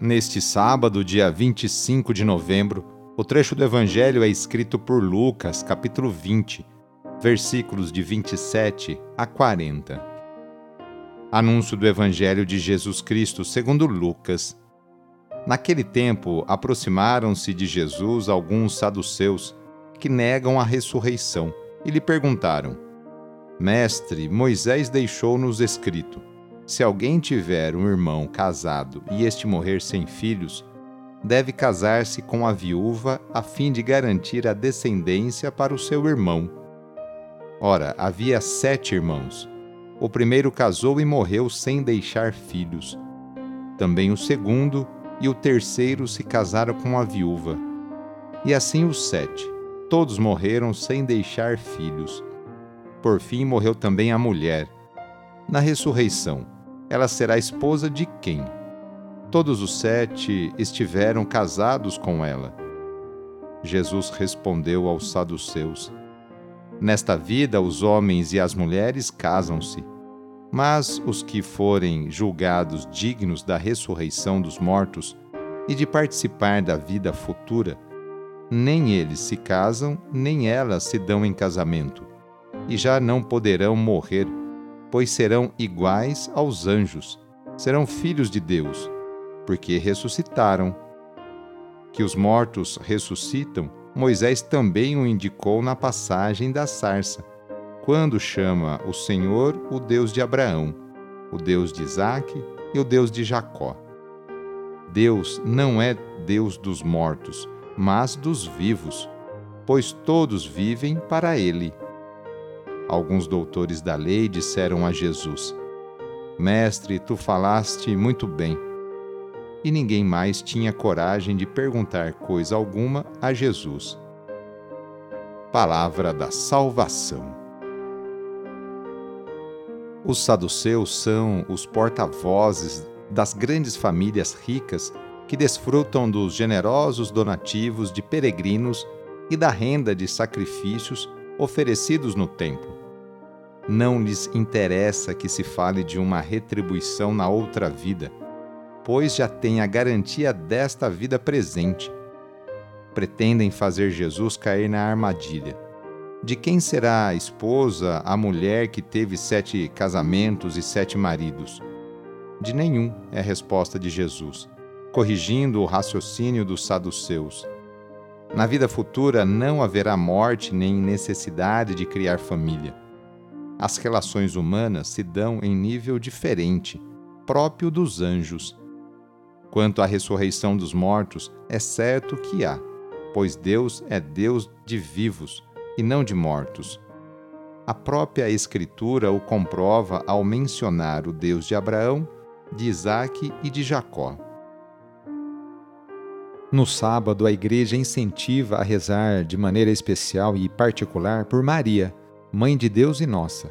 Neste sábado, dia 25 de novembro, o trecho do Evangelho é escrito por Lucas, capítulo 20, versículos de 27 a 40. Anúncio do Evangelho de Jesus Cristo segundo Lucas. Naquele tempo, aproximaram-se de Jesus alguns saduceus que negam a ressurreição e lhe perguntaram: Mestre, Moisés deixou-nos escrito: Se alguém tiver um irmão casado e este morrer sem filhos, deve casar-se com a viúva a fim de garantir a descendência para o seu irmão. Ora, havia sete irmãos. O primeiro casou e morreu sem deixar filhos. Também o segundo e o terceiro se casaram com a viúva. E assim os sete. Todos morreram sem deixar filhos. Por fim, morreu também a mulher. Na ressurreição, ela será esposa de quem? Todos os sete estiveram casados com ela. Jesus respondeu aos saduceus: Nesta vida, os homens e as mulheres casam-se, mas os que forem julgados dignos da ressurreição dos mortos e de participar da vida futura, nem eles se casam, nem elas se dão em casamento e já não poderão morrer, pois serão iguais aos anjos, serão filhos de Deus, porque ressuscitaram. Que os mortos ressuscitam, Moisés também o indicou na passagem da sarça, quando chama o Senhor o Deus de Abraão, o Deus de Isaque e o Deus de Jacó. Deus não é Deus dos mortos, mas dos vivos, pois todos vivem para ele. Alguns doutores da lei disseram a Jesus: Mestre, tu falaste muito bem. E ninguém mais tinha coragem de perguntar coisa alguma a Jesus. Palavra da Salvação. Os saduceus são os porta-vozes das grandes famílias ricas que desfrutam dos generosos donativos de peregrinos e da renda de sacrifícios oferecidos no templo. Não lhes interessa que se fale de uma retribuição na outra vida, pois já têm a garantia desta vida presente. Pretendem fazer Jesus cair na armadilha. De quem será a esposa a mulher que teve sete casamentos e sete maridos? De nenhum, é a resposta de Jesus, corrigindo o raciocínio dos saduceus. Na vida futura não haverá morte nem necessidade de criar família as relações humanas se dão em nível diferente, próprio dos anjos. Quanto à ressurreição dos mortos, é certo que há, pois Deus é Deus de vivos e não de mortos. A própria Escritura o comprova ao mencionar o Deus de Abraão, de Isaque e de Jacó. No sábado, a Igreja incentiva a rezar de maneira especial e particular por Maria Mãe de Deus e nossa.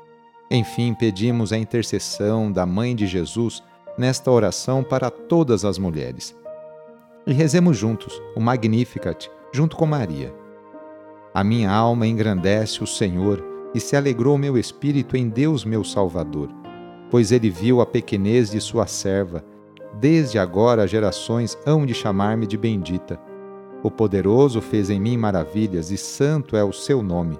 Enfim, pedimos a intercessão da Mãe de Jesus nesta oração para todas as mulheres. e rezemos juntos o Magnificat junto com Maria. A minha alma engrandece o Senhor e se alegrou meu espírito em Deus meu Salvador, pois ele viu a pequenez de sua serva. Desde agora gerações hão de chamar-me de bendita. O poderoso fez em mim maravilhas e santo é o seu nome.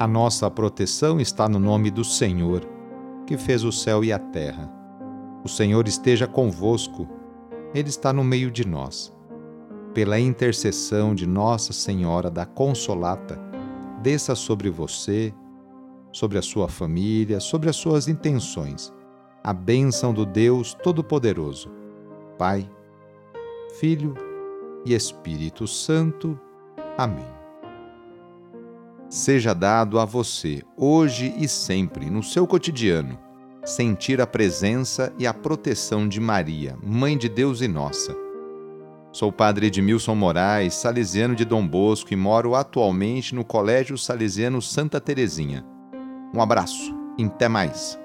A nossa proteção está no nome do Senhor, que fez o céu e a terra. O Senhor esteja convosco, Ele está no meio de nós. Pela intercessão de Nossa Senhora da Consolata, desça sobre você, sobre a sua família, sobre as suas intenções, a bênção do Deus Todo-Poderoso, Pai, Filho e Espírito Santo. Amém seja dado a você, hoje e sempre, no seu cotidiano, sentir a presença e a proteção de Maria, Mãe de Deus e nossa. Sou padre Edmilson Moraes, salesiano de Dom Bosco e moro atualmente no Colégio Salesiano Santa Terezinha. Um abraço e até mais.